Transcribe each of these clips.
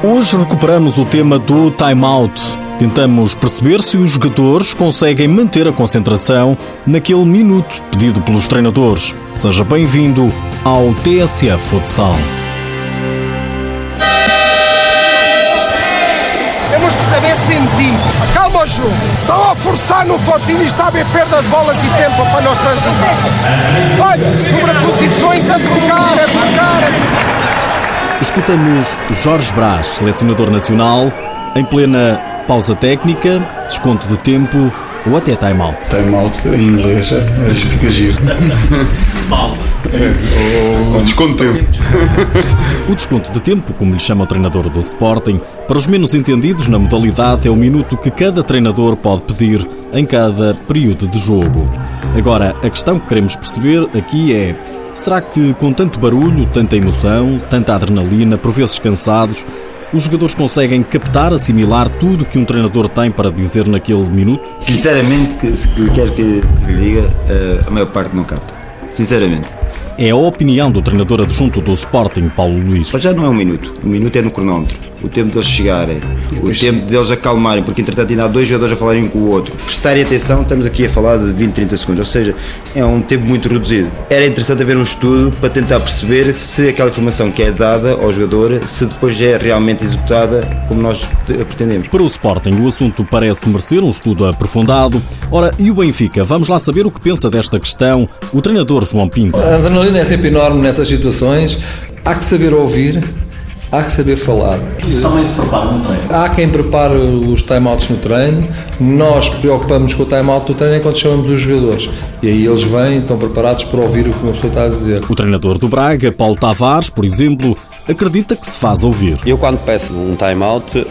Hoje recuperamos o tema do time-out. Tentamos perceber se os jogadores conseguem manter a concentração naquele minuto pedido pelos treinadores. Seja bem-vindo ao TSF Futsal. Temos que saber sentir. Calma o. Estão a forçar no fortinho e está a haver perda de bolas e tempo para nós transitar. Olha, sobreposições a trocar, a trocar, a trocar. Escutamos Jorge Brás, selecionador nacional, em plena pausa técnica, desconto de tempo ou até time-out. Time-out em inglês é, fica giro. Pausa. É, ou, desconto de tempo. O desconto de tempo, como lhe chama o treinador do Sporting, para os menos entendidos na modalidade é o minuto que cada treinador pode pedir em cada período de jogo. Agora, a questão que queremos perceber aqui é Será que com tanto barulho, tanta emoção, tanta adrenalina, por vezes cansados, os jogadores conseguem captar, assimilar tudo que um treinador tem para dizer naquele minuto? Sinceramente, se quer que lhe diga, eh, a maior parte não capta. Sinceramente. É a opinião do treinador adjunto do Sporting, Paulo Luís. Mas já não é um minuto. Um minuto é no cronómetro o tempo deles chegarem, o tempo deles acalmarem, porque entretanto ainda há dois jogadores a falarem um com o outro. Prestarem atenção, estamos aqui a falar de 20, 30 segundos, ou seja, é um tempo muito reduzido. Era interessante haver um estudo para tentar perceber se aquela informação que é dada ao jogador, se depois é realmente executada como nós pretendemos. Para o Sporting, o assunto parece merecer um estudo aprofundado. Ora, e o Benfica? Vamos lá saber o que pensa desta questão o treinador João Pinto. A adrenalina é sempre enorme nessas situações. Há que saber ouvir, há que saber falar. Isso também se prepara no treino. Há quem prepare os timeouts no treino, nós preocupamos com o timeout do treino enquanto chamamos os jogadores. E aí eles vêm, estão preparados para ouvir o que uma pessoa está a dizer. O treinador do Braga, Paulo Tavares, por exemplo, acredita que se faz ouvir. Eu quando peço um timeout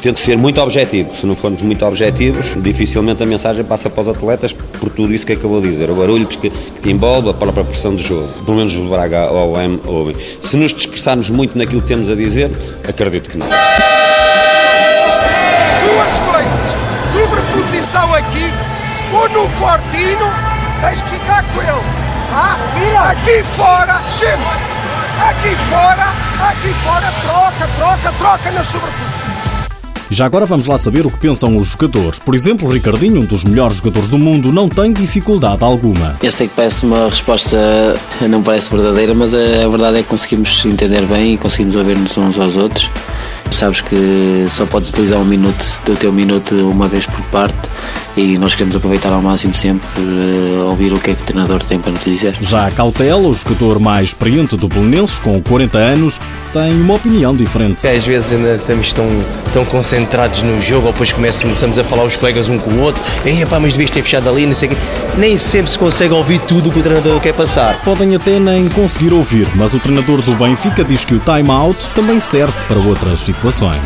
tento ser muito objetivo. Se não formos muito objetivos, dificilmente a mensagem passa para os atletas por tudo isso que acabou de dizer. O barulho que, que te envolve, a própria pressão do jogo. Pelo menos o Braga ou o M ouvem. Se nos dispersarmos muito naquilo que temos a dizer, acredito que não. Duas coisas. Sobreposição aqui. Se for no Fortino, tens que ficar com ele. Ah, aqui fora, gente. Aqui fora, aqui fora, troca, troca, troca nas sobreposições. Já agora vamos lá saber o que pensam os jogadores. Por exemplo, o Ricardinho, um dos melhores jogadores do mundo, não tem dificuldade alguma. Eu sei que parece uma resposta, não parece verdadeira, mas a verdade é que conseguimos entender bem e conseguimos ouvir-nos uns aos outros. Sabes que só podes utilizar um minuto do teu minuto uma vez por parte e nós queremos aproveitar ao máximo sempre uh, ouvir o que é que o treinador tem para nos dizer. Já a Cautela, o jogador mais experiente do Belenenses, com 40 anos, tem uma opinião diferente. Às vezes ainda estamos tão, tão concentrados no jogo, ou depois começamos a falar os colegas um com o outro, Ei, pá, mas devias ter fechado ali, não sei o quê. Nem sempre se consegue ouvir tudo o que o treinador quer passar. Podem até nem conseguir ouvir, mas o treinador do Benfica diz que o time-out também serve para outras situações.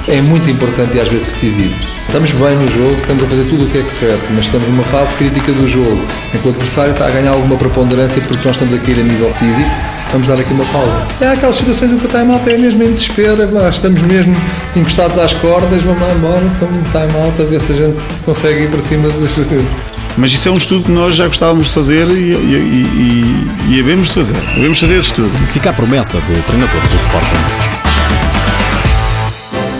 É muito importante e às vezes decisivo. Estamos bem no jogo, estamos a fazer tudo o que é correto, mas estamos numa fase crítica do jogo, em que o adversário está a ganhar alguma preponderância porque nós estamos aqui a nível físico, vamos dar aqui uma pausa. É aquelas situações em que o time-out é mesmo em desespero, é, estamos mesmo encostados às cordas, vamos lá embora, estamos no time-out a ver se a gente consegue ir para cima dos... Mas isso é um estudo que nós já gostávamos de fazer e, e, e, e havemos de fazer. Havemos de fazer esse estudo. Fica a promessa do treinador do Sporting.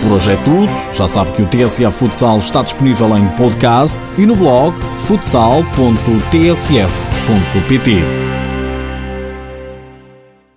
Por hoje é tudo. Já sabe que o TSF Futsal está disponível em podcast e no blog futsal.tsf.pt.